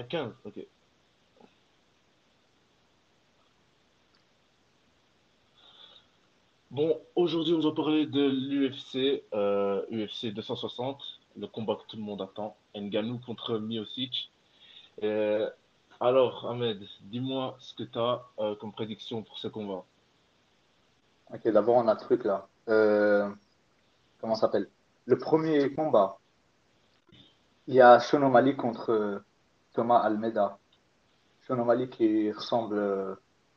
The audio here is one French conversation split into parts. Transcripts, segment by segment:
À 15, ok. Bon, aujourd'hui, on va parler de l'UFC, UFC 260, le combat que tout le monde attend. Ngannou contre Miocic. Euh, alors, Ahmed, dis-moi ce que tu as euh, comme prédiction pour ce combat. Ok, d'abord, on a le truc là. Euh, comment ça s'appelle? Le premier combat, il y a Sean O'Malley contre Thomas Almeida. Sean O'Malley qui ressemble, euh,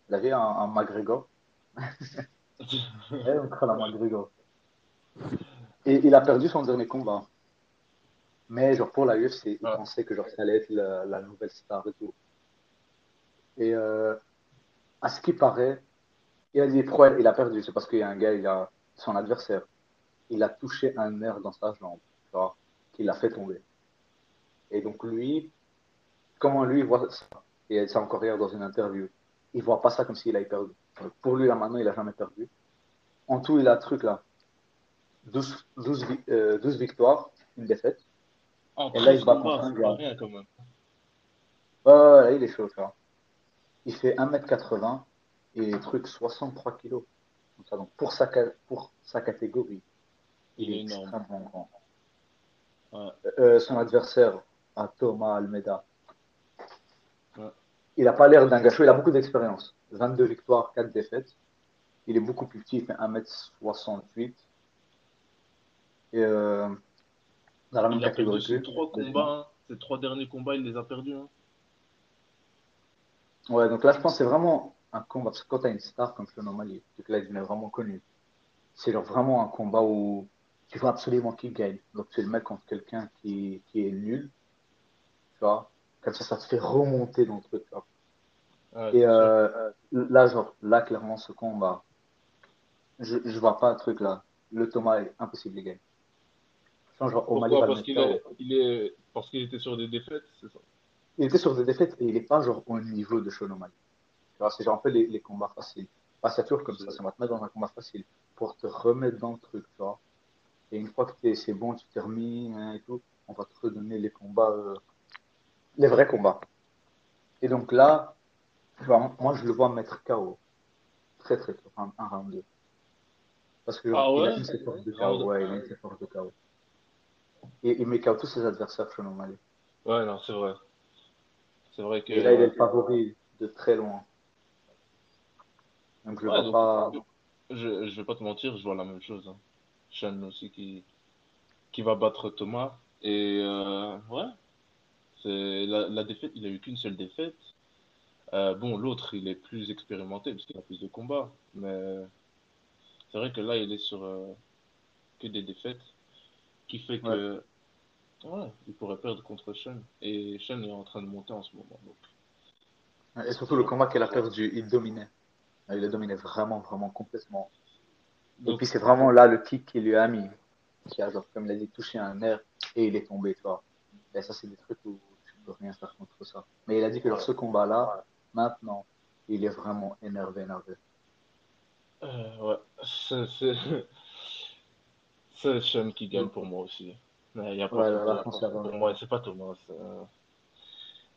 vous avez un, un McGregor. Et il a perdu son dernier combat. Mais genre pour la UFC, il Ah. pensait que genre ça allait être la, la nouvelle star et tout. Et euh, à ce qui paraît, il a dit pourquoi il a perdu? C'est parce qu'il y a un gars, il a son adversaire, il a touché un nerf dans sa jambe, tu vois, qui l'a fait tomber. Et donc lui, comment lui il voit ça Et ça encore hier dans une interview. Il voit pas ça comme s'il avait perdu. Donc, Pour lui là maintenant, il a jamais perdu. En tout, il a un truc là, 12, 12, vi- euh, 12 victoires, une défaite. En Et là, il 13 se bat contre un gars. rien quand même. Ouais, il est chaud, tu vois. Il fait 1m80 et truc 63 kilos. Comme ça, donc pour sa, pour sa catégorie, il, Il est est énorme. extrêmement grand. Ouais. Euh, son adversaire, à Thomas Almeida. Il n'a pas l'air d'un gâcheux, il a beaucoup d'expérience. 22 victoires, 4 défaites. Il est beaucoup plus petit, il fait 1m68. Et euh, dans la même Il catégorie ses que trois combats, ses trois derniers combats, il les a perdus. hein. Ouais, donc là, je pense que c'est vraiment un combat. Parce que quand tu as une star comme O'Malley, donc là, il devient vraiment connu. C'est vraiment un combat où tu veux absolument qui gagne. Donc tu le mets contre quelqu'un qui, qui est nul, tu vois? Comme ça, ça te fait remonter dans le truc. Ouais, Et euh, là, genre, là, clairement, ce combat, je, je vois pas un truc là. Le Thomas est impossible, les gars. Genre, Pourquoi? Parce qu'il est, il est, parce qu'il était sur des défaites, c'est ça? Il était sur des défaites et il est pas genre au niveau de Sean O'Malley. C'est genre un peu les, les combats faciles. Bah, c'est toujours comme ça, ça va te mettre dans un combat facile pour te remettre dans le truc, tu vois. Et une fois que c'est bon, tu hein, et tout, on va te redonner les combats, euh, les vrais combats. Et donc là, moi je le vois mettre KO. Très très tôt, un, un round 2. Parce que Ah il a ouais une ses forces de KO, ouais, il a une ses forces de KO. Et il met KO tous ses adversaires, Sean O'Malley. Ouais, non, c'est vrai. C'est vrai que. Et là, il est le favori de très loin. Donc je Ouais, vois donc, pas. je, je vais pas te mentir, je vois la même chose. Hein. Sean aussi qui, qui va battre Thomas. Et euh, ouais, la, la défaite, il a eu qu'une seule défaite. Euh, bon, l'autre, il est plus expérimenté parce qu'il a plus de combats. Mais c'est vrai que là, il est sur euh, que des défaites. Qui fait que. Ouais, il pourrait perdre contre Sean. Et Sean est en train de monter en ce moment. Donc. Et surtout le combat qu'il a perdu, il dominait. Il a dominé vraiment, vraiment complètement. Et Donc, puis c'est vraiment là le kick qu'il lui a mis, qui a, genre, comme il a dit, touché un nerf et il est tombé, tu vois. Et ça, c'est des trucs où tu peux rien faire contre ça. Mais il a dit que genre, ce combat-là, maintenant, il est vraiment énervé, énervé. euh, ouais, c'est Sean qui gagne pour moi aussi. Il y a pas Ouais, là, a Pour vraiment- moi, c'est pas Thomas. euh,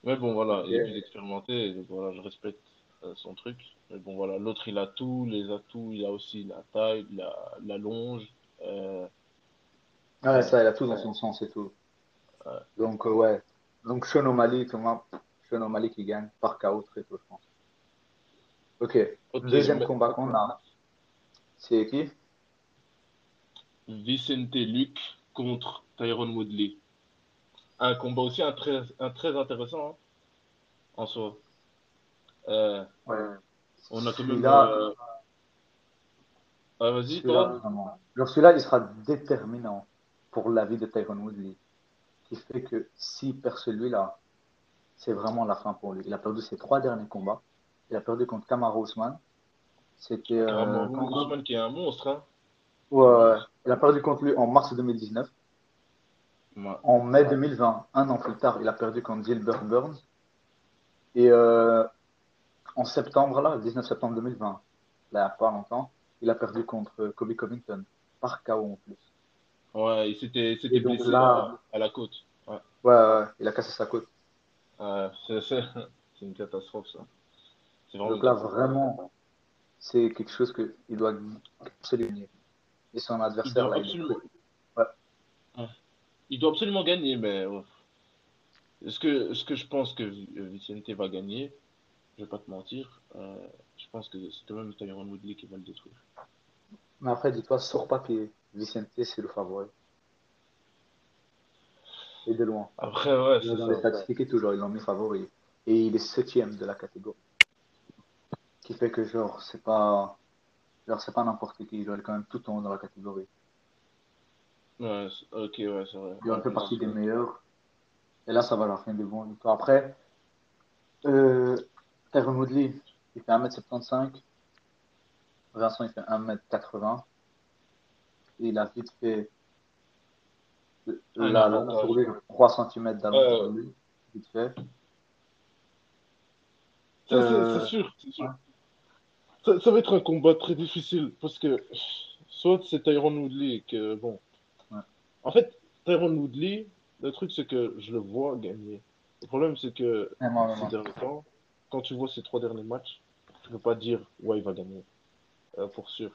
Mais bon, voilà, il est plus expérimenté. donc voilà, je respecte euh, son truc. Mais bon, voilà, l'autre, il a tout, les atouts. Il a aussi la taille, la, la longe. euh, Ouais, ça, il a tout dans son sens et tout. Ouais. Donc, euh, ouais. Donc, Sean O'Malley, Thomas, Sean O'Malley qui gagne par KO très tôt, je pense. Ok. Deuxième combat qu'on a, c'est qui? Vicente Luc contre Tyrone Woodley. Un combat aussi un très, un très intéressant hein, en soi. Euh, Ouais. on a quand même. Celui-là, euh, Ah, vas-y, toi. celui-là, il sera déterminant pour la vie de Tyron Woodley. Qui fait que s'il perd celui-là, c'est vraiment la fin pour lui. Il a perdu ses trois derniers combats. Il a perdu contre Kamaru Usman. C'était. euh, contre- Ousmane qui est un monstre. Hein. Il a perdu contre lui en mars 2019. Ouais. En mai 2020, un an plus tard, il a perdu contre Gilbert Burns. Et euh, en septembre, là, le 19 septembre 2020, là, il n'y a pas longtemps, il a perdu contre Kobe Covington, par KO en plus. Ouais, il s'était blessé là- à, à la côte. Ouais. Ouais, ouais, il a cassé sa côte. C'est une catastrophe, ça. Vraiment Donc là, vraiment, c'est quelque chose qu'il doit absolument gagner. Et son Il adversaire, doit là, il absolument. Ouais. Il doit absolument gagner, mais. Est-ce que, est-ce que je pense que Vi- Vicente va gagner? Je vais pas te mentir. Euh, je pense que c'est quand même Tyron Woodley qui va le détruire. Mais après, dis-toi, sur papier, Vicente, c'est le favori. Et de loin. Après, ouais, c'est Dans les ça. statistiques et toujours, ils l'ont mis favori. Et il est septième de la catégorie. Qui fait que, genre, c'est pas... Genre, c'est pas n'importe qui. Il être quand même tout en haut dans la catégorie. Ouais, ok, ouais, c'est vrai. Il Ouais, fait partie des meilleurs. Et là, ça va leur faire des bons victoires. Après, euh, Tyron Woodley, il fait 1m75. Vincent, il fait 1m80. Il a vite fait, sur lui, 3 cm d'avance sur lui. Vite fait. Euh, c'est sûr, c'est sûr. ouais. Ça, ça va être un combat très difficile parce que soit c'est Tyron Woodley que bon. Ouais. En fait, Tyron Woodley, le truc c'est que je le vois gagner. Le problème c'est que ces derniers temps, quand tu vois ces trois derniers matchs, tu peux pas dire ouais il va gagner euh, pour sûr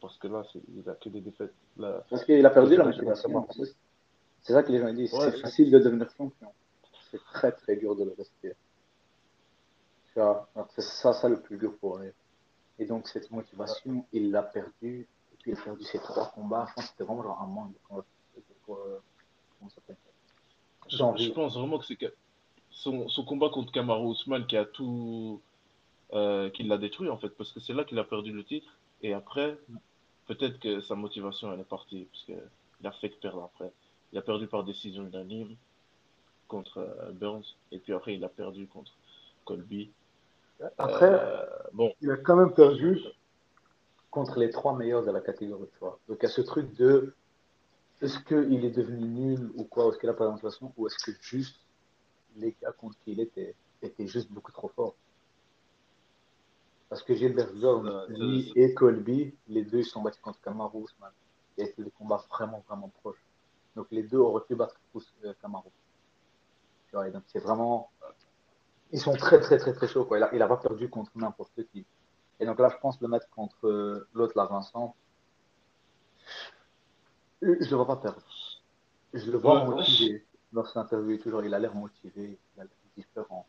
parce que là il a que des défaites. Là, Parce qu'il a perdu la motivation. C'est ça que les gens disent. Ouais, C'est facile de devenir champion. C'est très très dur de le rester. Tu vois, alors c'est ça, ça le plus dur pour lui. Et donc cette motivation, il l'a perdu. Et puis il a perdu ses trois combats. Je pense que c'était vraiment genre un manque euh, comment ça je, pense vraiment que c'est que son, son combat contre Kamaru Usman qui a tout euh, qui l'a détruit en fait parce que c'est là qu'il a perdu le titre et après peut-être que sa motivation elle est partie parce que il a fait que perdre après il a perdu par décision unanime contre euh, Burns et puis après il a perdu contre Colby Après, Euh, bon il a quand même perdu contre les trois meilleurs de la catégorie. Tu vois. Donc il y a ce truc de est-ce qu'il est devenu nul ou quoi, est-ce qu'il a pas motivation, ou est-ce que juste les gars contre qui il était étaient juste beaucoup trop forts? Parce que Gilbert Zorn, lui et Colby, les deux ils sont battus contre Kamaru Usman. Et c'était des combats vraiment, vraiment proches. Donc les deux auraient pu battre euh, Kamaru. Vois, et donc c'est vraiment. Ils sont très, très, très, très chauds. Quoi. Il, a, il a pas perdu contre n'importe qui. Et donc là, je pense le mettre contre euh, l'autre, là, Vincent. euh, Je le vois pas perdre. Je le vois Ouais. motivé. Dans cette interview, toujours, il a l'air motivé, il a l'air différent.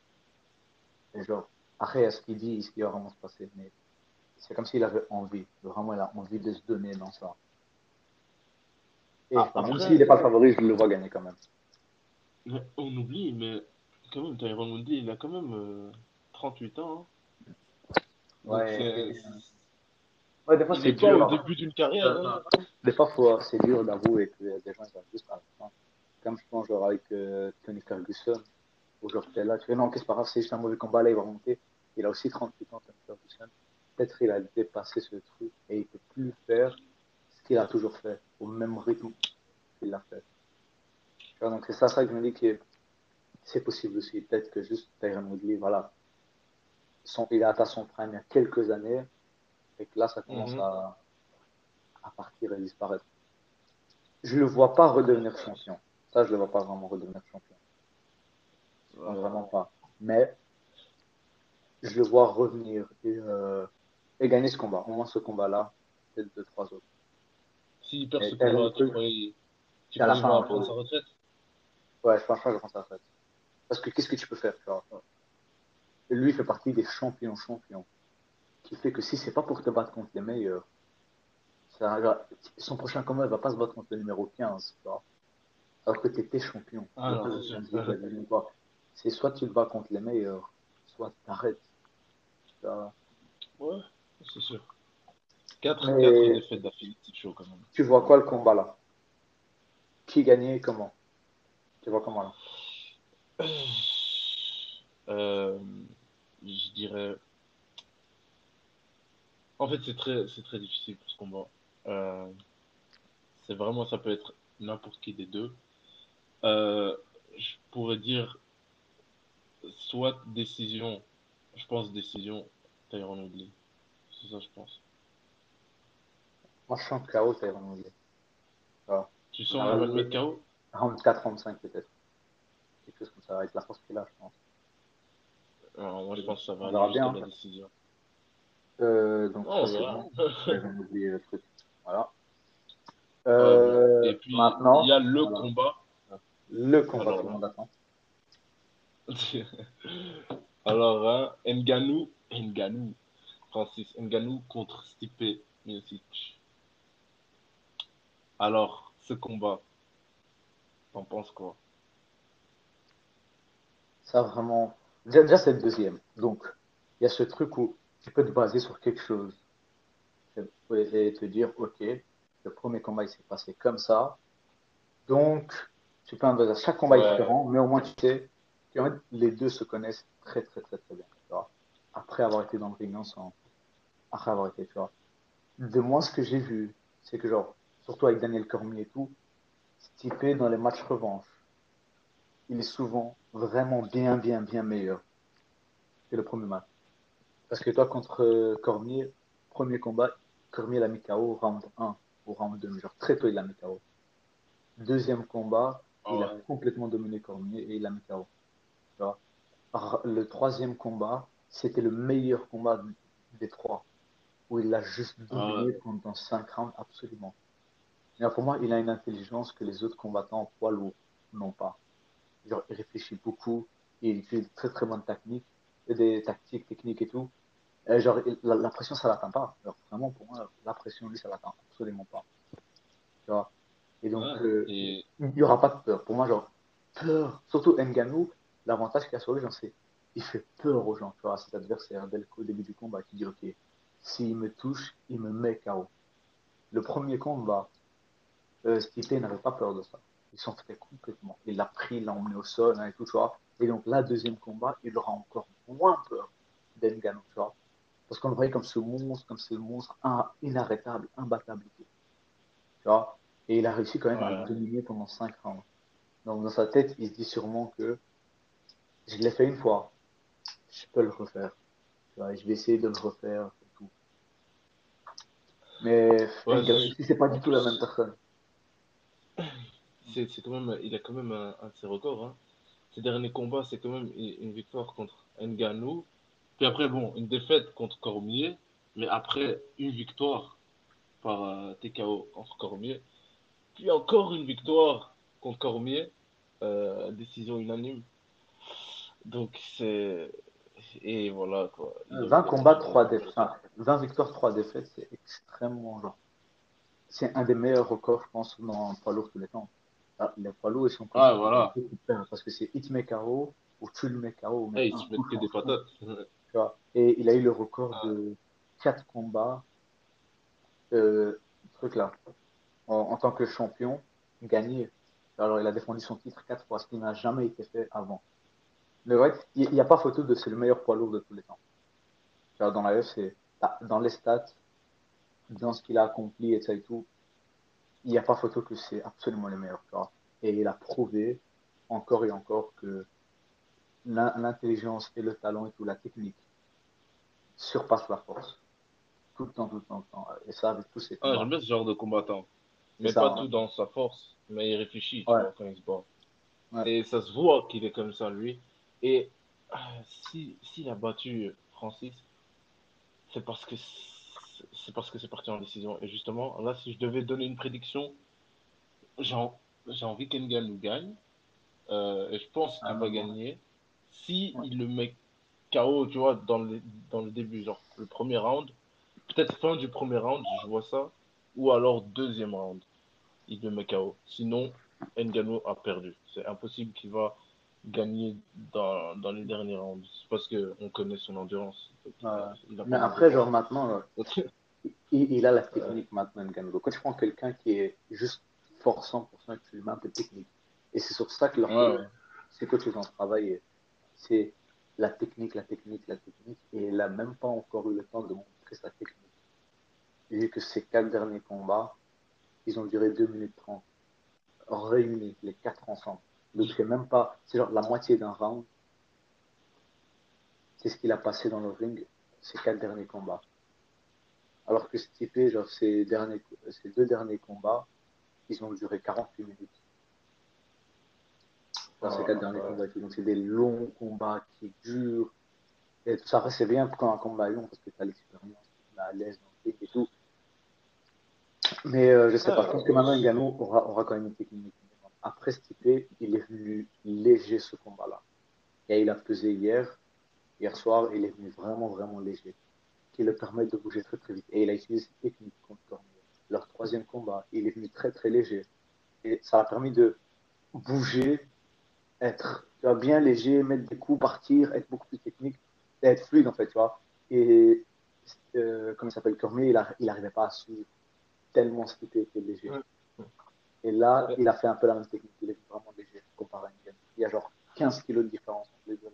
Et genre, après, ce qu'il dit, ce qui va vraiment se passer, mais c'est comme s'il avait envie. Vraiment, il a envie de se donner dans ça. Et Ah, même s'il n'est pas le favori, je le vois gagner quand même. on oublie mais quand même Tyron Woodley il a quand même euh, 38 ans hein. Ouais. Ouais, des fois, c'est n'est pas dur. au début d'une carrière hein. Des fois, faut- c'est dur d'avouer que des gens ils juste à la fin. Comme je pense genre avec euh, Tony Ferguson, t'es là, tu fais non, qu'est-ce que c'est juste un mauvais combat, là il va remonter. Il a aussi 38 ans, Ferguson. Peut-être il a dépassé ce truc et il peut plus faire ce qu'il a toujours fait, au même rythme qu'il l'a fait. Donc c'est ça, ça que je me dis que c'est possible aussi. Peut-être que juste Tyron Woodley, voilà, son, il a atteint son prime il y a quelques années et que là ça commence Mhm. à, à partir et disparaître. Je le vois pas redevenir champion. Ça, je le vois pas vraiment redevenir champion. Vraiment pas. Mais je le vois revenir et, euh, et gagner ce combat. Au moins ce combat-là, peut-être deux, trois autres. S'il perd Et ce combat, tu crois tu hein. prendre sa retraite? Ouais, je pense pas que je pense à ça. Parce que qu'est-ce que tu peux faire tu vois Lui, il fait partie des champions champions. Qui fait que si c'est pas pour te battre contre les meilleurs, ça son prochain combat, il va pas se battre contre le numéro 15. Tu vois alors que tu étais champion. Ah, c'est soit tu te bats contre les meilleurs, soit tu t'arrêtes. Vois. Ouais, c'est sûr. 4 Mais- défaites d'affilée, chaud quand même. Tu vois quoi le combat là? Qui gagnait et comment? Tu vois comment là? Euh, je dirais. En fait, c'est très, c'est très difficile pour ce combat. Euh, c'est vraiment, ça peut être n'importe qui des deux. Euh, je pourrais dire soit décision, je pense décision, Tyron Woodley. C'est ça, je pense. Moi, je sens KO, c'est vraiment bien. Tu sens Ah, le mettre KO? Round 4, round 5 peut-être. Quelque chose comme ça, avec la force qu'il a, je pense. Alors, moi, je pense que ça va On aller bien, la décision. Euh, donc, Oh, ça, voilà. bon. Oublié le truc. Voilà. Euh, bon. Et puis, maintenant, il y a le voilà. combat. le combat Alors tout le monde attend. Alors, hein, Nganou, Nganou, Francis Nganou contre Stipe Miocic. Alors, ce combat, t'en penses quoi? Ça, vraiment. Déjà, déjà, c'est le deuxième. Donc, il y a ce truc où tu peux te baser sur quelque chose. Et te dire, OK, le premier combat, il s'est passé comme ça. Donc, tu peux en baser. Chaque combat est Ouais. différent, mais au moins, tu sais en fait, les deux se connaissent très, très, très, très bien. tu vois. Après avoir été dans le ring ensemble. Après avoir été, tu vois. De moi, ce que j'ai vu, c'est que, genre, surtout avec Daniel Cormier et tout, Stipe, dans les matchs revanche, il est souvent vraiment bien, bien, bien meilleur que le premier match. Parce que toi, contre euh, Cormier, premier combat, Cormier l'a mis KO round 1 ou round 2, mais genre très tôt, il l'a mis KO. Deuxième combat, il a complètement dominé Cormier et il l'a mis KO. Tu vois. R- Le troisième combat, c'était le meilleur combat des trois, où il l'a juste Ah dominé pendant 5 rounds, absolument. Mais pour moi, il a une intelligence que les autres combattants poids lourds n'ont pas. Genre, il réfléchit beaucoup, il utilise très très bonne technique, des tactiques, techniques et tout. Et genre, il- la, la pression, ça l'atteint pas. Vraiment, pour moi, la pression, lui, ça l'atteint absolument pas. Tu vois. Et donc, euh, il n'y aura pas de peur. Pour moi, genre, peur. Surtout Nganou, l'avantage qu'il a sur lui, c'est il fait peur aux gens, tu vois, à cet adversaire dès le au début du combat, qui dit, OK, s'il me touche, il me met KO. Le premier combat, euh, Stipe n'avait pas peur de ça. Il s'en foutait complètement. Il l'a pris, il l'a emmené au sol hein, et tout, tu vois. Et donc là, deuxième combat, il aura encore moins peur d'Ngannou, tu vois. Parce qu'on le voyait comme ce monstre, comme ce monstre un- inarrêtable, imbattable tu vois. Et il a réussi quand même à le dominer pendant 5 rounds. Donc dans sa tête, il se dit sûrement que je l'ai fait une fois, je peux le refaire. Je vais essayer de le refaire et tout. Mais Ouais, c'est pas du tout la même personne. c'est c'est quand même, il a quand même un, un de ses records. Hein. Ses derniers combats, c'est quand même une, une victoire contre Ngannou. Puis après, bon, une défaite contre Cormier. Mais après, une victoire par euh, TKO contre Cormier. Puis encore une victoire contre Cormier. euh, décision unanime. Donc c'est. Et voilà quoi. Il a 20 fait combats, très 3 bon. défaites. Enfin, 20 victoires, 3 défaites, c'est extrêmement genre. C'est un des meilleurs records, je pense, dans le poids lourd tous les temps. Ah, les poids lourds, ils sont Ah, voilà. parce que c'est hit me KO ou tu le mets KO. ils un se coup que des patates. tu vois. Et il a eu le record Ah. de 4 combats, euh, truc là, en, en tant que champion, gagné. Alors, il a défendu son titre 4 fois, ce qui n'a jamais été fait avant. Mais ouais, il n'y a pas photo de c'est le meilleur poids lourd de tous les temps. Dans la UFC, ah, dans les stats, dans ce qu'il a accompli et ça et tout, il n'y a pas photo que c'est absolument le meilleur. Et il a prouvé encore et encore que l'in- l'intelligence et le talent et tout, la technique, surpassent la force. Tout le temps, tout le temps, tout le temps. Et ça, avec tous ses Ah, j'aime bien ce genre de combattant. Mais ça, pas ouais. tout dans sa force, mais il réfléchit, tu Ouais. vois, quand il se bat. Ouais. Et ça se voit qu'il est comme ça, lui. Et ah, si s'il a battu Francis, c'est parce que c'est parce que c'est parti en décision. Et justement, là, si je devais donner une prédiction, j'ai en- j'ai envie qu'Ngannou gagne. Euh, et je pense qu'il Ah, va gagner. Si Ouais. il le met KO, tu vois, dans le, dans le début, genre le premier round, peut-être fin du premier round, je vois ça. Ou alors deuxième round, il le met KO. Sinon, Ngannou a perdu. C'est impossible qu'il va gagner dans, dans les derniers rounds. Parce qu'on connaît son endurance. Il a- Mais après, genre maintenant, il, il a la technique maintenant, Ngannou. Quand tu prends quelqu'un qui est juste fort 100%, et que tu lui mets un peu de technique. Et c'est sur ça que leur Ouais, ouais. c'est que tu en travailler. C'est la technique, la technique, la technique. Et il n'a même pas encore eu le temps de montrer sa technique. Vu que ces quatre derniers combats, ils ont duré 2 minutes 30. Réunis, les quatre ensemble. Donc c'est même pas, c'est genre la moitié d'un round. C'est ce qu'il a passé dans le ring, ces quatre derniers combats. Alors que Stipe, genre ses, derniers, ses deux derniers combats, ils ont duré 48 minutes. dans ces Ouais, quatre derniers ouais. combats. et tout. Donc, c'est des longs combats qui durent. Et tout ça, c'est bien quand un combat est long parce que tu as l'expérience, tu es à l'aise dans le et tout. Mais euh, je sais pas, je pense que maintenant Ngannou aura, aura quand même une technique. Après Stipe, il est venu léger ce combat-là. Et il a pesé hier, hier soir, il est venu vraiment, vraiment léger. Qui le permet de bouger très, très vite. Et il a utilisé cette technique contre. Leur troisième combat, il est venu très, très léger. Et ça a permis de bouger, être bien léger, mettre des coups, partir, être beaucoup plus technique, être fluide en fait, tu vois. Et euh, comme il s'appelle Cormier, il n'arrivait pas à suivre tellement Stipe était léger. Et là, il a fait un peu la même technique. Il est vraiment léger comparé à Ngannou. Il y a genre 15 kilos de différence entre les deux.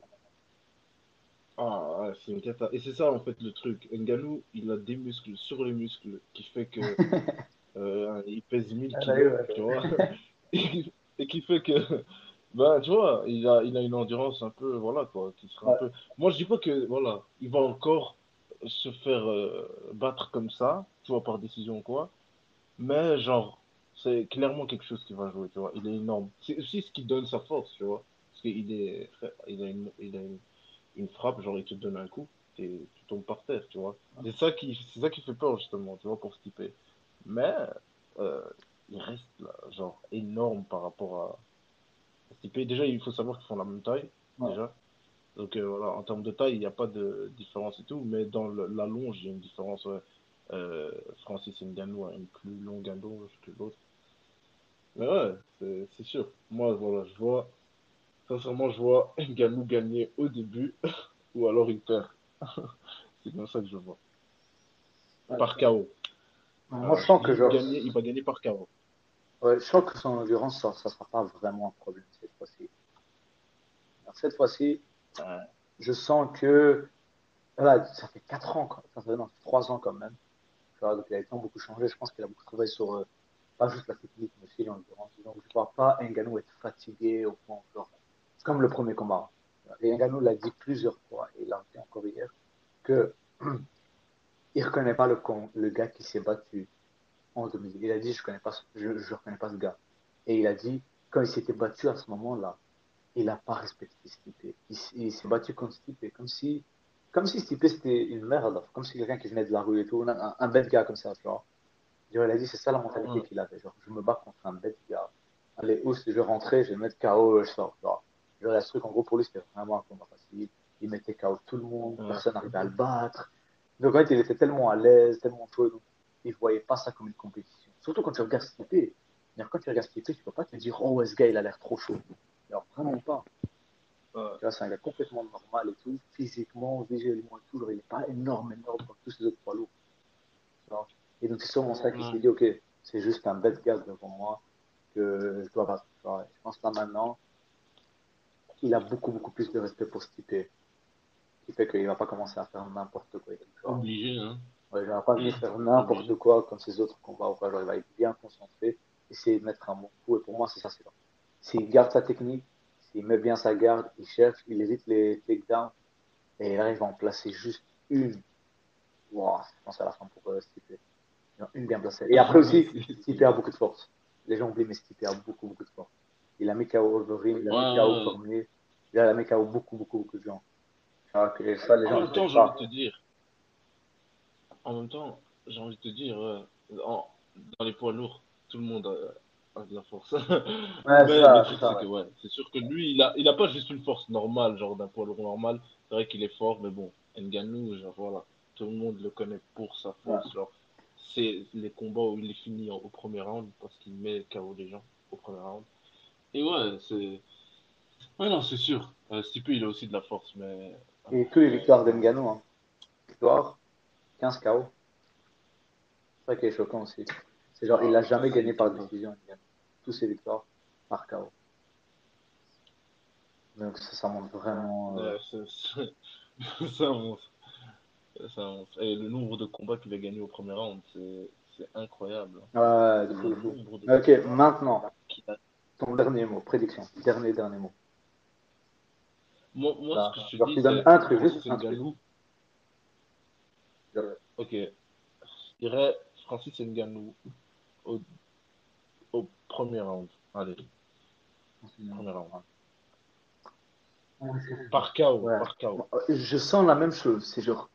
Ah, c'est une cata. Et c'est ça en fait le truc. Ngannou, il a des muscles sur les muscles qui fait que euh, il pèse 1000 Ah, kilos, ouais, ouais. tu vois. et qui fait que, ben, tu vois, il a, il a une endurance un peu, voilà quoi, qui sera un peu. Moi, je dis pas que, voilà, il va encore se faire euh, battre comme ça, tu vois, par décision ou quoi. Mais genre, c'est clairement quelque chose qui va jouer, tu vois. Il est énorme. C'est aussi ce qui donne sa force, tu vois. Parce qu'il est, il a une, il a une, une frappe, genre il te donne un coup, et tu tombes par terre, tu vois. C'est ça qui, c'est ça qui fait peur justement, tu vois, pour Stipe. Mais euh, il reste là, genre énorme par rapport à Stipe. Déjà, il faut savoir qu'ils font la même taille, Ouais. déjà. Donc euh, voilà, en termes de taille, il n'y a pas de différence et tout, mais dans le- la longe, il y a une différence. ouais. Euh, Francis Ngannou a une plus longue allonge que l'autre. Mais ouais, c'est sûr. Moi, voilà, je vois, sincèrement, je vois Ngannou gagner au début, ou alors il perd. C'est comme ça que je vois. Ouais. Par KO. Moi, Euh, je sens dis que genre, gagner- il va gagner par KO. ouais, je sens que son endurance, ça, ça sera pas vraiment un problème cette fois-ci. Cette fois-ci, Ouais. je sens que voilà, ça fait 4 ans, quoi. Ça fait, non, 3 ans quand même. Donc il a été beaucoup changé. Je pense qu'il a beaucoup travaillé sur euh, pas juste la technique, mais aussi l'endurance. Donc je ne vois pas Ngannou être fatigué au point genre, c'est comme le premier combat. Et Ngannou l'a dit plusieurs fois, et il l'a dit encore hier, que il reconnaît pas le, gars qui s'est battu en 2000. Il a dit, je ce- je reconnais pas ce gars. Et il a dit, quand il s'était battu à ce moment-là, il n'a pas respecté Stipe. Il, il s'est battu contre Stipe comme si, comme si Stipe c'était une merde, comme si quelqu'un qui venait de la rue et tout, un, un bête gars comme ça, tu vois. Genre, il a dit, c'est ça la mentalité Ouais. qu'il avait. Genre, je me bats contre un bête gars. Allez, où je vais rentrer, je vais mettre KO, je sors. Tu vois. Genre, ce truc, en gros, pour lui, c'était vraiment un combat facile. Il mettait KO tout le monde, Ouais. personne n'arrivait à le battre. Donc, en fait, il était tellement à l'aise, tellement chaud. Donc, il voyait pas ça comme une compétition. Surtout quand tu regardes Stipe. Quand tu regardes Stipe, tu peux pas te dire, oh, ce gars, il a l'air trop chaud. Alors, vraiment pas. Tu vois, c'est un gars complètement normal et tout, physiquement, visuellement et tout. Genre, il n'est pas énorme, énorme comme tous ces autres poids lourds. Et donc, c'est sûrement ça Ouais. s'est dit, ok, c'est juste un bête gars devant moi que je dois battre. Je pense là maintenant, il a beaucoup, beaucoup plus de respect pour Stipe. Qui fait qu'il va pas commencer à faire n'importe quoi. Obligé, hein. Ouais, il va pas venir faire n'importe quoi comme ses autres combats. ou quoi. Genre, il va être bien concentré, essayer de mettre un bon coup. Et pour moi, c'est ça, c'est ça. S'il garde sa technique, s'il met bien sa garde, il cherche, il évite les takedowns et il arrive à en placer juste une. Wow, je pense à la fin pour euh, Stipe. Une bien placée. Et après aussi, Stipe a beaucoup de force. Les gens oublient, mais Stipe a beaucoup, beaucoup de force. Il a mis KO Wolverine, il a mis KO. Cormier, il a mis KO beaucoup, beaucoup, beaucoup de gens. Que ça, les En gens même temps, j'ai envie de te dire, en même temps, j'ai envie de te dire, euh, en- dans les poids lourds, tout le monde a, a de la force. Ouais, Mais c'est que, ouais. ouais, c'est sûr que lui, il a, il a pas juste une force normale, genre d'un poids lourd normal. C'est vrai qu'il est fort, mais bon, Ngannou, genre voilà, tout le monde le connaît pour sa force. Genre, c'est les combats où il est fini au premier round parce qu'il met KO des gens au premier round. Et ouais, c'est. Ouais, non, c'est sûr. Euh, Stipe, il a aussi de la force, mais. Et tous les victoires d'Ngannou, hein. Victoire, 15 KO. C'est ça qui est choquant aussi. C'est genre, il n'a jamais Ah, gagné par décision. Ngannou. Tous ses victoires par KO. Donc ça, ça montre vraiment. euh, Ouais. C'est un monstre. Et le nombre de combats qu'il a gagné au premier round, c'est incroyable. Ouais, de fou, de Le fou. nombre de Ok, maintenant, a. ton dernier mot, prédiction. Dernier, dernier mot. Moi, moi Bah, ce que je te genre, dis, tu donnes c'est un truc, Francis juste un truc. Ok. Je dirais Francis Ngannou au, au premier round. Allez, premier round. Par KO, Ouais. par KO. Je sens la même chose. C'est genre,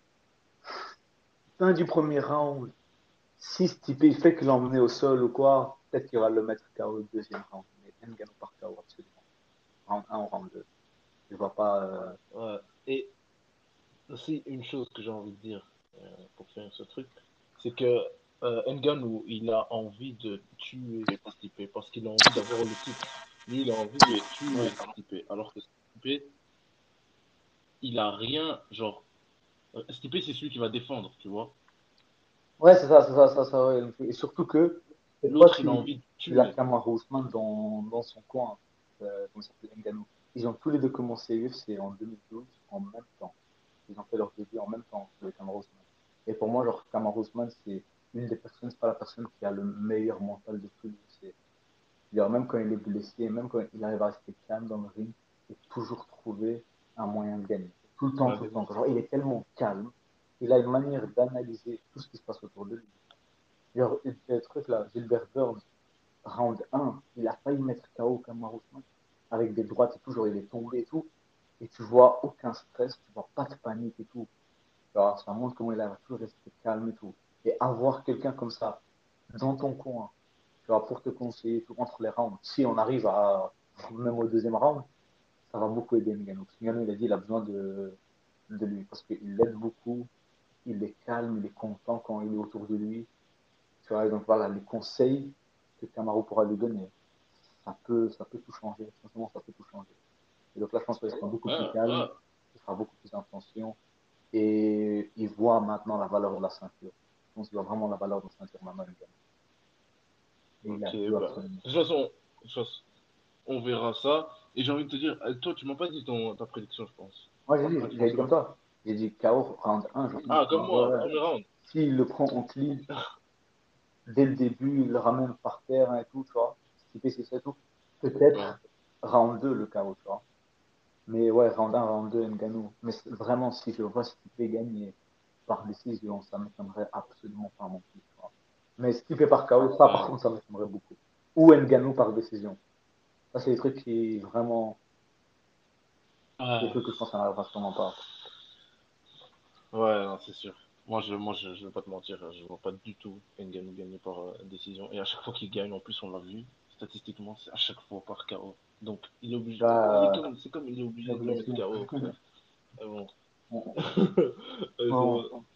fin du premier round, si Stipe il fait que l'emmener au sol ou quoi, peut-être qu'il va le mettre KO au deuxième round. Mais Ngannou par KO, absolument. Round 1 ou round 2. Je vois pas. euh, Ouais. Et aussi, une chose que j'ai envie de dire euh, pour faire ce truc, c'est que euh, il a envie de tuer Stipe parce qu'il a envie d'avoir le titre. Lui, il a envie de tuer Stipe. Alors que Stipe, il a rien, genre. euh, Stipe, c'est celui qui va défendre, tu vois. Ouais, c'est ça, c'est ça, ça, ça. ouais. Et surtout que, L'autre, il a envie de tuer. Kamaru Usman dans, dans son coin. Euh, ça s'appelle Ngannou. Ils ont tous les deux commencé UFC en 2012 en même temps. Ils ont fait leur début en même temps que Kamaru Usman. Et pour moi, genre, Kamaru Usman, c'est une des personnes, c'est pas la personne qui a le meilleur mental de tout l'UFC. C'est-à-dire, même quand il est blessé, même quand il arrive à rester calme dans le ring, et toujours trouver un moyen de gagner. Tout le temps, Ouais, tout le temps. Genre, il est tellement calme, il a une manière d'analyser tout ce qui se passe autour de lui. Genre, il fait le truc là, Gilbert Burns, round 1, il a failli mettre KO Kamaru Usman avec des droites et tout, genre il est tombé et tout, et tu vois aucun stress, tu vois pas de panique et tout. Alors, ça montre comment il a toujours resté calme et tout. Et avoir quelqu'un comme ça dans ton coin, tu vois, pour te conseiller tout entre les rounds, si on arrive à même au deuxième round, ça va beaucoup aider Ngannou. Parce que il a dit il a besoin de, de lui parce qu'il l'aide beaucoup, il est calme, il est content quand il est autour de lui. Tu vois, donc voilà, les conseils que Kamaru pourra lui donner, ça peut, ça peut tout changer. Sincèrement, ça peut tout changer. Et donc là, je pense qu'il sera beaucoup plus calme, il fera beaucoup plus attention et il voit maintenant la valeur de la ceinture. Pense qu'il voit vraiment la valeur de la ceinture maintenant. Ngannou. Et il a Ok, vu bah, de toute façon, de on verra ça. Et j'ai envie de te dire, euh, toi, tu m'as pas dit ton, ta prédiction, je pense. Moi, j'ai dit, j'ai dit comme ça. J'ai dit KO round 1. Genre, Ah, comme moi, ouais. premier round. S'il le prend en clean, dès le début, il le ramène par terre et tout, tu vois. Stipe, c'est ça et tout. Peut-être Ouais. round 2, le KO, tu vois. Mais ouais, round 1, round 2, Ngannou. Mais c'est- vraiment, si je vois Stipe gagner par décision, ça m'étonnerait absolument pas non plus. Mais Stipe par KO, ça, par Ouais. contre, ça m'étonnerait beaucoup. Ou Ngannou par décision. Ça, c'est des trucs qui, vraiment, des Ouais, trucs que je pense ça n'arrivera sûrement pas. ouais, non, c'est sûr. Moi, je, moi, je, je vais pas te mentir, je vois pas du tout Ngannou gagner par euh, décision. Et à chaque fois qu'il gagne, en plus, on l'a vu, statistiquement, c'est à chaque fois par KO. Donc, il est obligé. Bah, c'est comme, il est obligé de le mettre. KO. Mais bon.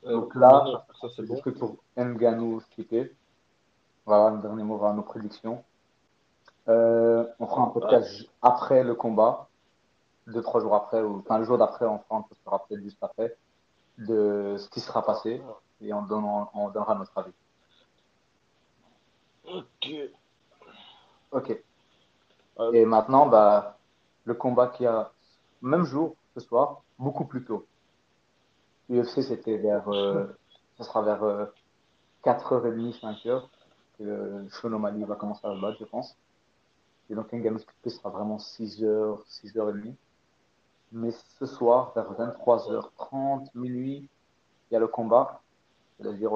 Donc là, ça c'est bon. trucs pour Ngannou, Stipe. Voilà, un dernier mot à nos prédictions. Euh, on fera un podcast ju- après le combat, deux, trois jours après, ou enfin le jour d'après, on fera un podcast peut-être juste après, de ce qui sera passé, et on, donne, on, on donnera notre avis. Ok. Ok. Euh, Et maintenant, bah, le combat qui a, même jour, ce soir, beaucoup plus tôt. UFC, c'était vers, euh, sera vers euh, 4h30, 5h, que le Sean O'Malley va commencer à battre, je pense. Et donc, Ngannou Stipe sera vraiment 6h, 6h30. Mais ce soir, vers 23h30, minuit, il y a le combat. Je laisse dire.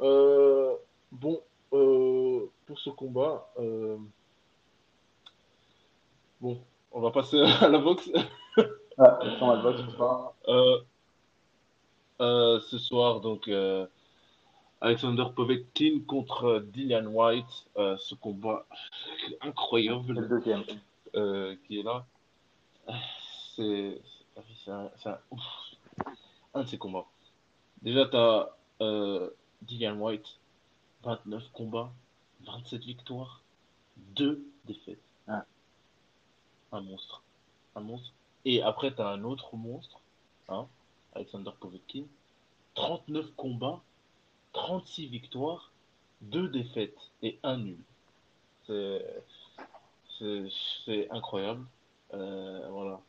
Euh, bon, euh, pour ce combat, euh, bon, on va passer à la boxe. Ah, ce soir. Euh, euh, ce soir, donc, euh, Alexander Povetkin contre Dillian White. Euh, ce combat incroyable deuxième. euh, qui est là. C'est un, un, ouf, un de ces combats. Déjà, tu as Dillian White, 29 combats, 27 victoires, 2 défaites. Ah. Un monstre. Un monstre. Et après, tu as un autre monstre, hein, Alexander Povetkin, 39 combats, 36 victoires, 2 défaites et 1 nul. C'est incroyable. Euh, voilà.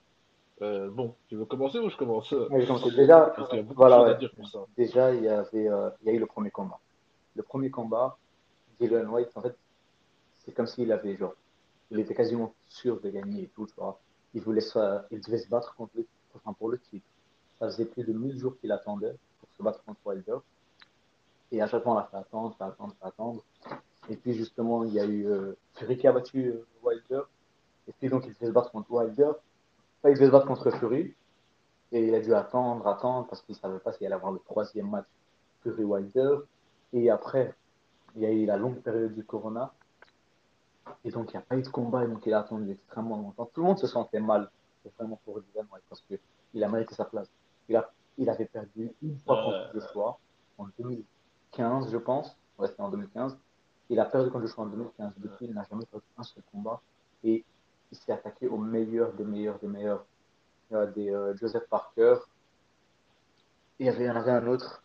Euh, bon, tu veux commencer ou je commence? Oui, déjà, Parce qu'il y a voilà, de choses à ouais. dire pour ça. déjà, il y avait, euh, il y a eu le premier combat. Le premier combat, Dylan White, en fait, c'est comme s'il avait, genre, il était quasiment sûr de gagner et tout, tu vois. Il voulait se, devait se battre contre le, pour le titre. Ça faisait plus de 1000 jours qu'il attendait pour se battre contre Wilder. Et à chaque fois, on l'a fait attendre, fait attendre, fait attendre. Et puis, justement, il y a eu euh, Fury qui a battu euh, Wilder. Et Et donc, il devait se battre contre Wilder. Enfin, il devait se battre contre Fury. Et il a dû attendre, attendre, parce qu'il ne savait pas s'il allait avoir le troisième match Fury-Wilder. Et après, il y a eu la longue période du Corona. Et donc, il n'y a pas eu de combat, et donc il a attendu extrêmement longtemps. Tout le monde se sentait mal, vraiment pour Dylan White, parce qu'il a mérité sa place. Il, a, il avait perdu une fois contre Joshua, en 2015, je pense. Ouais, c'était en 2015. Il a perdu contre Joshua en 2015. Depuis, il n'a jamais perdu un seul combat. Et il s'est attaqué au meilleur des meilleurs des meilleurs. Il y a des euh, Joseph Parker. Et il y, avait, en avait un autre.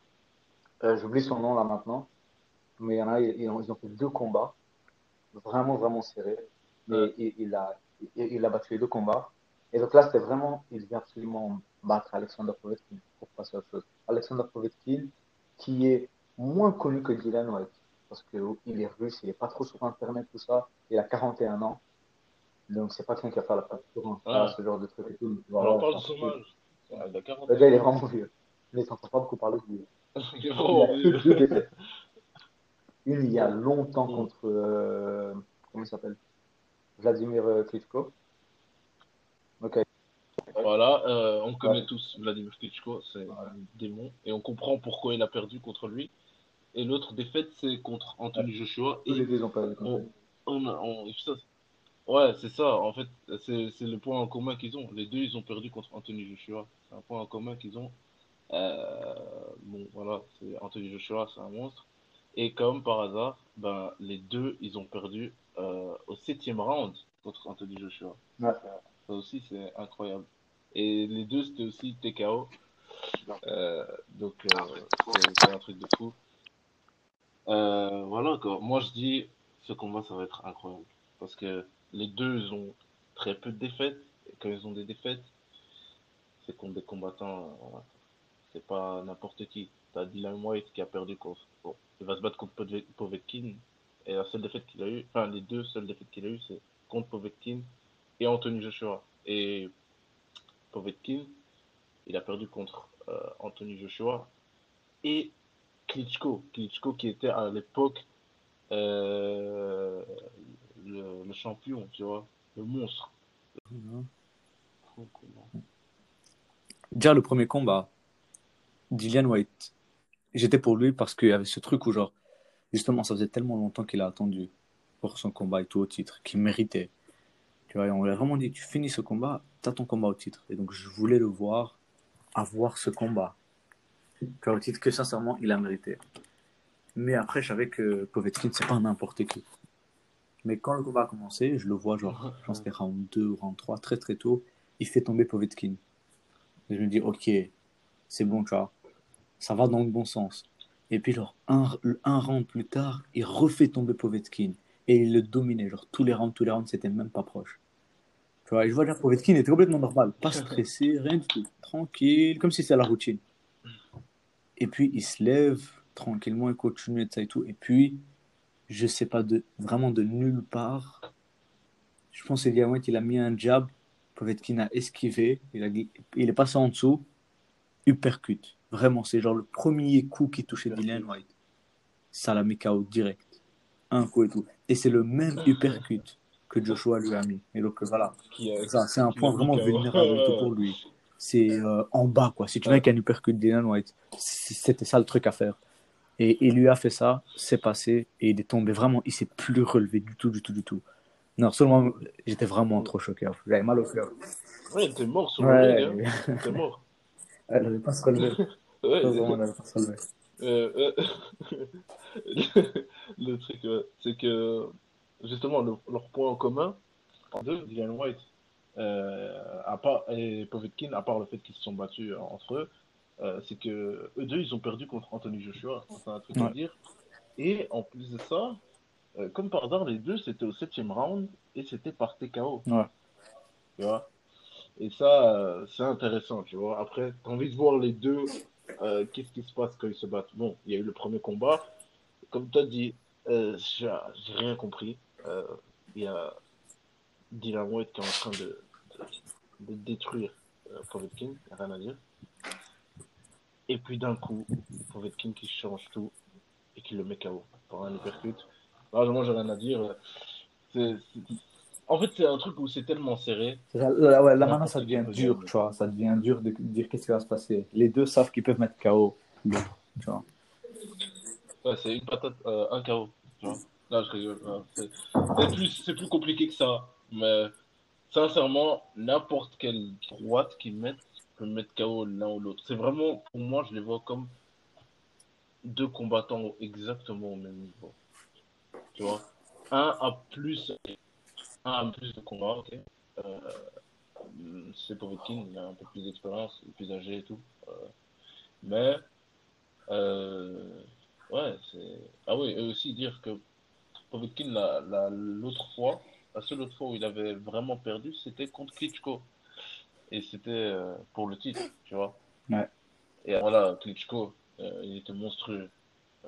Euh, j'oublie son nom là maintenant. Mais il y en a, ils ont, ils ont fait deux combats vraiment, vraiment serré. Mais il, a, il, a battu les deux combats. Et donc là, c'était vraiment, il vient absolument battre Alexander Povetkin pour passer à autre chose. Alexander Povetkin, qui est moins connu que Dylan White, parce qu'il est russe, il n'est pas trop sur Internet, tout ça. Il a 41 ans. Donc, c'est pas quelqu'un qui va faire la facture, hein, ce genre de truc et tout. on parle de âge. Le gars, il est vraiment vieux. Mais il s'entend pas beaucoup parler de lui. il. Une il y a longtemps mm. contre. Euh, comment il s'appelle? Vladimir euh, Klitschko. Ok. Voilà, euh, on connaît tous Vladimir Klitschko, c'est un démon, et on comprend pourquoi il a perdu contre lui. Et l'autre défaite, c'est contre Anthony Joshua. Et les deux ont perdu contre on, Ouais, c'est ça, en fait, c'est le point en commun qu'ils ont. Les deux, ils ont perdu contre Anthony Joshua. C'est un point en commun qu'ils ont. bon, voilà, Anthony Joshua, c'est un monstre. Et comme par hasard, ben, les deux, ils ont perdu euh, au septième round contre Anthony Joshua. Ça aussi, c'est incroyable. Et les deux, c'était aussi TKO. Euh, donc, euh, c'est un truc de fou. voilà, quoi. Moi, je dis, ce combat, ça va être incroyable. Parce que les deux, ils ont très peu de défaites. Et quand ils ont des défaites, c'est contre des combattants. C'est pas n'importe qui. T'as Dylan White qui a perdu contre. Il va se battre contre Povetkin. Et la seule défaite qu'il a eu, enfin les deux seules défaites qu'il a eu, c'est contre Povetkin et Anthony Joshua. Et Povetkin, il a perdu contre euh, Anthony Joshua et Klitschko. Klitschko qui était à l'époque euh, le, champion, tu vois, le monstre. Le premier combat, Dillian White j'étais pour lui parce qu'il y avait ce truc où, genre, justement, ça faisait tellement longtemps qu'il a attendu pour son combat et tout au titre, qu'il méritait. Tu vois, on lui a vraiment dit, tu finis ce combat, tu as ton combat au titre. Et donc, je voulais le voir avoir ce combat. Au titre que, sincèrement, il a mérité. Mais après, je savais que Povetkin, c'est pas n'importe qui. Mais quand le combat a commencé, je le vois, genre, je pense que round 2 ou round 3, très très tôt, il fait tomber Povetkin. Et je me dis, ok, c'est bon, tu vois ça va dans le bon sens. Et puis, genre, un, un round plus tard, il refait tomber Povetkin. Et il le dominait. Genre, tous les rounds, tous les rounds, c'était même pas proche. Tu vois, et je vois, dire, Povetkin était complètement normal. Pas stressé, rien du tout. Tranquille, comme si c'était la routine. Et puis, il se lève tranquillement, il continue et ça et tout. Et puis, je sais pas, de, vraiment de nulle part, je pense que qu'il a mis un jab. Povetkin a esquivé. Il, a, il est passé en dessous. Uppercut. Vraiment, c'est genre le premier coup qui touchait Dylan White. Ça l'a mis KO direct. Un coup et tout. Et c'est le même uppercut que Joshua lui a mis. Et donc voilà. C'est un point vraiment vulnérable pour lui. C'est euh, en bas, quoi. Si tu veux qu'un uppercut Dylan White, c'était ça le truc à faire. Et il lui a fait ça, c'est passé, et il est tombé vraiment, il s'est plus relevé du tout, du tout, du tout. Non, seulement, j'étais vraiment trop choqué. J'avais mal au cœur. Ouais, il était mort sur le ring. Hein. Il était mort. Elle n'avait pas se relever. Euh, euh, le truc, c'est que justement, leur point en commun, deux, Dylan White euh, à part, et Povetkin, à part le fait qu'ils se sont battus entre eux, c'est que eux deux, ils ont perdu contre Anthony Joshua. C'est un truc à dire. Et en plus de ça, comme par hasard, les deux, c'était au septième round et c'était par TKO. Ouais. Tu vois? Et ça, c'est intéressant, tu vois. Après, tu as envie de voir les deux euh, qu'est-ce qui se passe quand ils se battent? Bon, il y a eu le premier combat. Comme tu as dit, euh, j'ai rien compris. Euh, il y a Dylan White qui est en train de, de, détruire euh, Povetkin, rien à dire. Et puis d'un coup, Povetkin qui change tout et qui le met KO par un uppercut. Moi, j'ai rien à dire. En fait, c'est un truc où c'est tellement serré. Ça, Là, ouais, là maintenant, ça devient dur, tu vois. Ça devient dur de dire qu'est-ce qui va se passer. Les deux savent qu'ils peuvent mettre KO tu vois. Ouais, c'est une patate, euh, un KO. Tu vois. Là, je rigole. c'est plus, c'est plus compliqué que ça. Mais sincèrement, n'importe quelle droite qu'ils mettent peut mettre KO l'un ou l'autre. C'est vraiment, pour moi, je les vois comme deux combattants exactement au même niveau. Tu vois. Un a plus, un a plus de combats, ok. Euh, c'est Povetkin, il a un peu plus d'expérience, il est plus âgé et tout. Euh, mais, euh, ouais, c'est. Ah oui, et aussi dire que Povetkin, la- la- l'autre fois, la seule autre fois où il avait vraiment perdu, c'était contre Klitschko. Et c'était euh, pour le titre, tu vois. Ouais. Et voilà, Klitschko, il était monstrueux.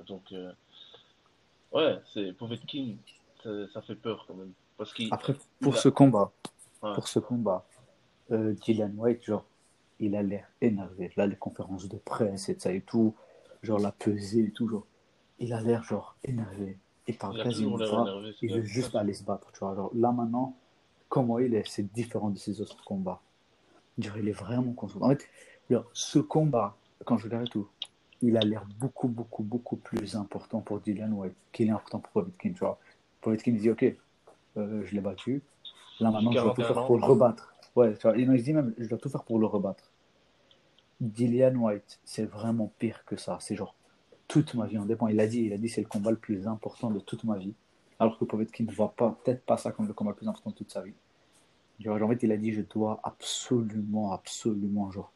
Donc, ouais, c'est Povetkin, ça, ça fait peur quand même. Parce. Après, pour a- ce combat, Ouais. pour ce combat, euh, Dylan White, genre, il a l'air énervé. Là, les conférences de presse et ça et tout, genre la pesée et tout, genre, il a l'air, genre, énervé. Il parle quasiment pas. Il veut juste aller se battre, tu vois. Genre, là, maintenant, comment il est, c'est différent de ses autres combats. Genre, il est vraiment concentré. En fait, ce combat, quand je regarde tout, il a l'air beaucoup, beaucoup, beaucoup plus important pour Dylan White qu'il est important pour Povetkin, tu vois. Povetkin dit, ok, euh, je l'ai battu. Là, maintenant, je dois tout 41 faire pour le rebattre. Ouais, tu vois. Il se dit même, je dois tout faire pour le rebattre. Dillian White, c'est vraiment pire que ça. C'est genre, toute ma vie en dépend. Il a dit, il a dit, c'est le combat le plus important de toute ma vie. Alors que Povetkin ne voit pas, peut-être pas ça comme le combat le plus important de toute sa vie. Genre, en fait, il a dit, je dois absolument, absolument, genre,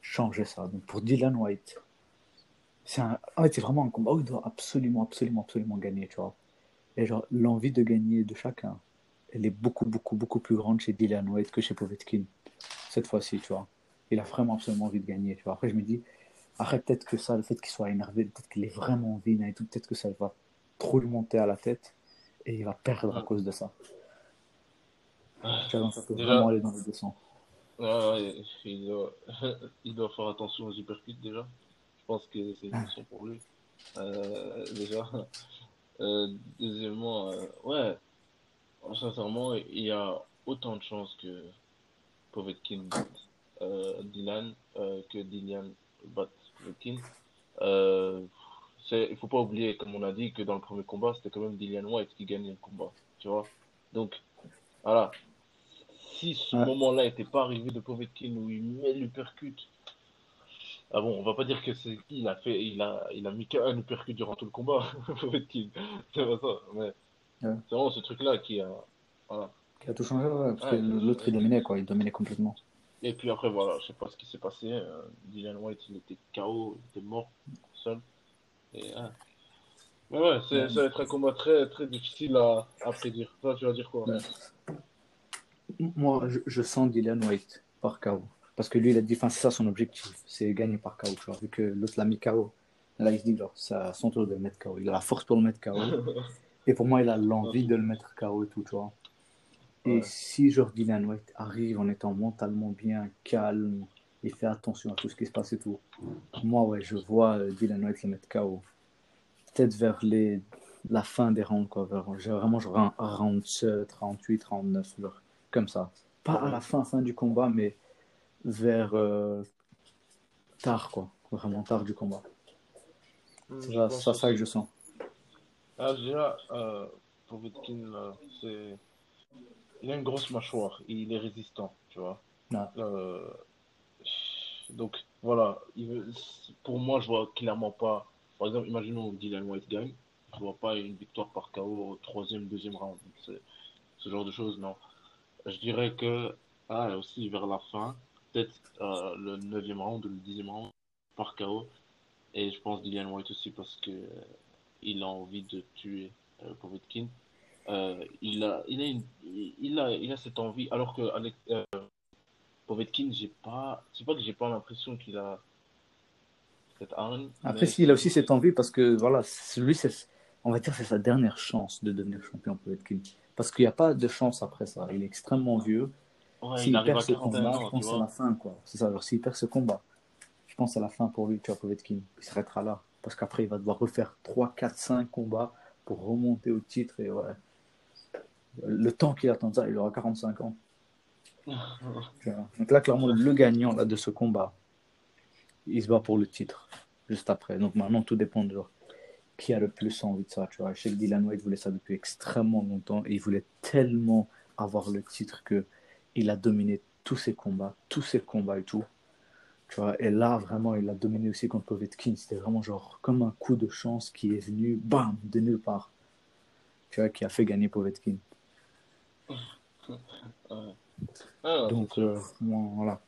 changer ça. Donc, pour Dylan White, c'est un... en fait, c'est vraiment un combat où il doit absolument, absolument, absolument gagner, tu vois. Et genre, l'envie de gagner de chacun, elle est beaucoup, beaucoup, beaucoup plus grande chez Dylan White que chez Povetkin. Cette fois-ci, tu vois. Il a vraiment absolument envie de gagner, tu vois. Après, je me dis, après, peut-être que ça, le fait qu'il soit énervé, peut-être qu'il ait vraiment envie, et tout, peut-être que ça va trop lui monter à la tête et il va perdre à cause de ça. Tu vois, donc ça peut Déjà- vraiment aller dans les deux sens. Ouais, il doit, il doit faire attention aux uppercuts déjà. Je pense que c'est une leçon pour lui. Euh, déjà. Euh, deuxièmement, euh, ouais, sincèrement, il y a autant de chances que Povetkin batte euh, Dylan que Dylan batte Povetkin. Il faut pas oublier, comme on a dit, que dans le premier combat, c'était quand même Dylan White qui gagnait le combat. Tu vois? Donc, voilà. Si ce Ouais. moment-là n'était pas arrivé de Povetkin où il met l'uppercut, ah bon, on va pas dire que c'est il a fait, il a, il a mis qu'un uppercut durant tout le combat. C'est pas ça, mais Ouais. c'est vraiment ce truc-là qui a, voilà. Qui a tout changé, ouais, parce Ouais, que l'autre il dominait, quoi. Il dominait complètement. Et puis après, voilà, je sais pas ce qui s'est passé. euh, Dylan White, il était KO, il était mort seul. Et, ouais. Mais ouais, c'est, ça va être un combat très, très difficile à, à prédire. Toi, tu vas dire quoi? Moi, je, je sens Dylan White par KO. Parce que lui, il a dit, enfin, c'est ça son objectif, c'est gagner par KO. Tu vois, vu que l'autre l'a mis KO. Là, il se dit, genre, c'est à son tour de le mettre KO. Il a la force pour le mettre KO. Et pour moi, il a l'envie de le mettre KO et tout, tu vois. Et Ouais. si, genre, Dylan White arrive en étant mentalement bien, calme, il fait attention à tout ce qui se passe et tout, moi, ouais, je vois euh, Dylan White le mettre KO. Peut-être vers les, la fin des rounds, quoi. Vers, genre, vraiment, genre, un, un round 7, round 8, round 9, genre, comme ça. Pas à la fin, fin du combat, mais vers euh, tard, quoi. Vraiment tard du combat. C'est Je ça, ça, que je sens. Ah, déjà, euh, Povetkin, c'est... Il a une grosse mâchoire, il est résistant, tu vois. Ouais. Euh, Donc, voilà, il veut- pour moi, je vois clairement pas... Par exemple, imaginons Dylan White gagne, je vois pas une victoire par KO au troisième, deuxième round. C'est- Ce genre de choses, non. Je dirais que, ah, aussi vers la fin, peut-être euh, le neuvième round ou le dixième round par KO. Et je pense Dylan White aussi parce que euh, il a envie de tuer euh, Povetkin. Euh, il a, il a, une- il a, il a cette envie. Alors que avec Povetkin, j'ai pas, c'est pas que j'ai pas l'impression qu'il a cette hargne. Après, mais si, il a aussi cette envie parce que, voilà, lui, c'est, on va dire, c'est sa dernière chance de devenir champion Povetkin. Parce qu'il n'y a pas de chance après ça. Il est extrêmement vieux. Ouais, S'il perd à ce 41 combat, je pense vois. la fin, quoi. C'est ça, alors s'il perd ce combat, je pense c'est la fin pour lui, tu vois, Povetkin. Il s'arrêtera là. Parce qu'après, il va devoir refaire 3, 4, 5 combats pour remonter au titre. Et ouais. Le temps qu'il attend ça, il aura 45 ans. Donc là, clairement, le gagnant là, de ce combat, il se bat pour le titre juste après. Donc maintenant, tout dépend de genre, qui a le plus envie de ça. Tu vois. Je sais que Dylan White voulait ça depuis extrêmement longtemps et il voulait tellement avoir le titre que il a dominé tous ses combats, tous ses combats et tout. Tu vois, et là, vraiment, il a dominé aussi contre Povetkin. C'était vraiment genre comme un coup de chance qui est venu, bam, de nulle part. Tu vois, qui a fait gagner Povetkin. Ah, Donc, euh, voilà.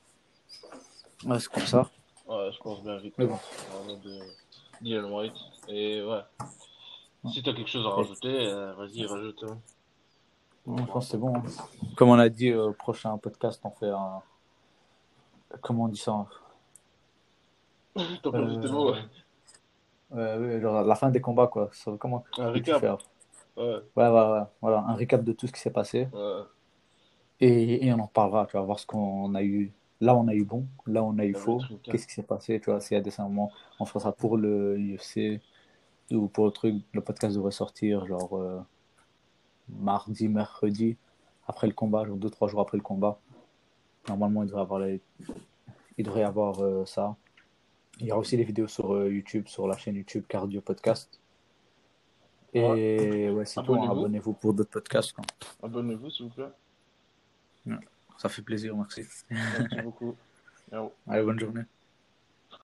Ouais, c'est comme ça. ouais, je pense bien vite. Mais bon. De Dylan White. Et ouais. Si t'as quelque chose à rajouter, euh, vas-y, rajoute. Hein. Je pense que c'est bon. hein. Comme on a dit, au prochain podcast, on fait un. Comment on dit ça hein T'as pas Euh, dit tes mots, ouais. Ouais, ouais, genre la fin des combats, quoi. Ça, comment Un tu recap. faire Ouais, Ouais, ouais, ouais. Voilà, un récap de tout ce qui s'est passé. ouais. Et, et on en parlera, tu vas voir ce qu'on a eu. Là, on a eu bon, là, on a eu faux. hein. Qu'est-ce qui s'est passé, tu vois, s'il y a des moments, on fera ça pour le UFC ou pour le truc. Le podcast devrait sortir, genre, euh, mardi, mercredi, après le combat, genre deux, trois jours après le combat. Normalement, il devrait avoir, les... il devrait y avoir euh, ça. Il y aura aussi les vidéos sur euh, YouTube, sur la chaîne YouTube Cardio Podcast. Et ouais, c'est tout. hein. Abonnez-vous. Pour d'autres podcasts. Abonnez-vous, s'il vous plaît. Ça fait plaisir, merci. Merci beaucoup. Allez, bonne journée.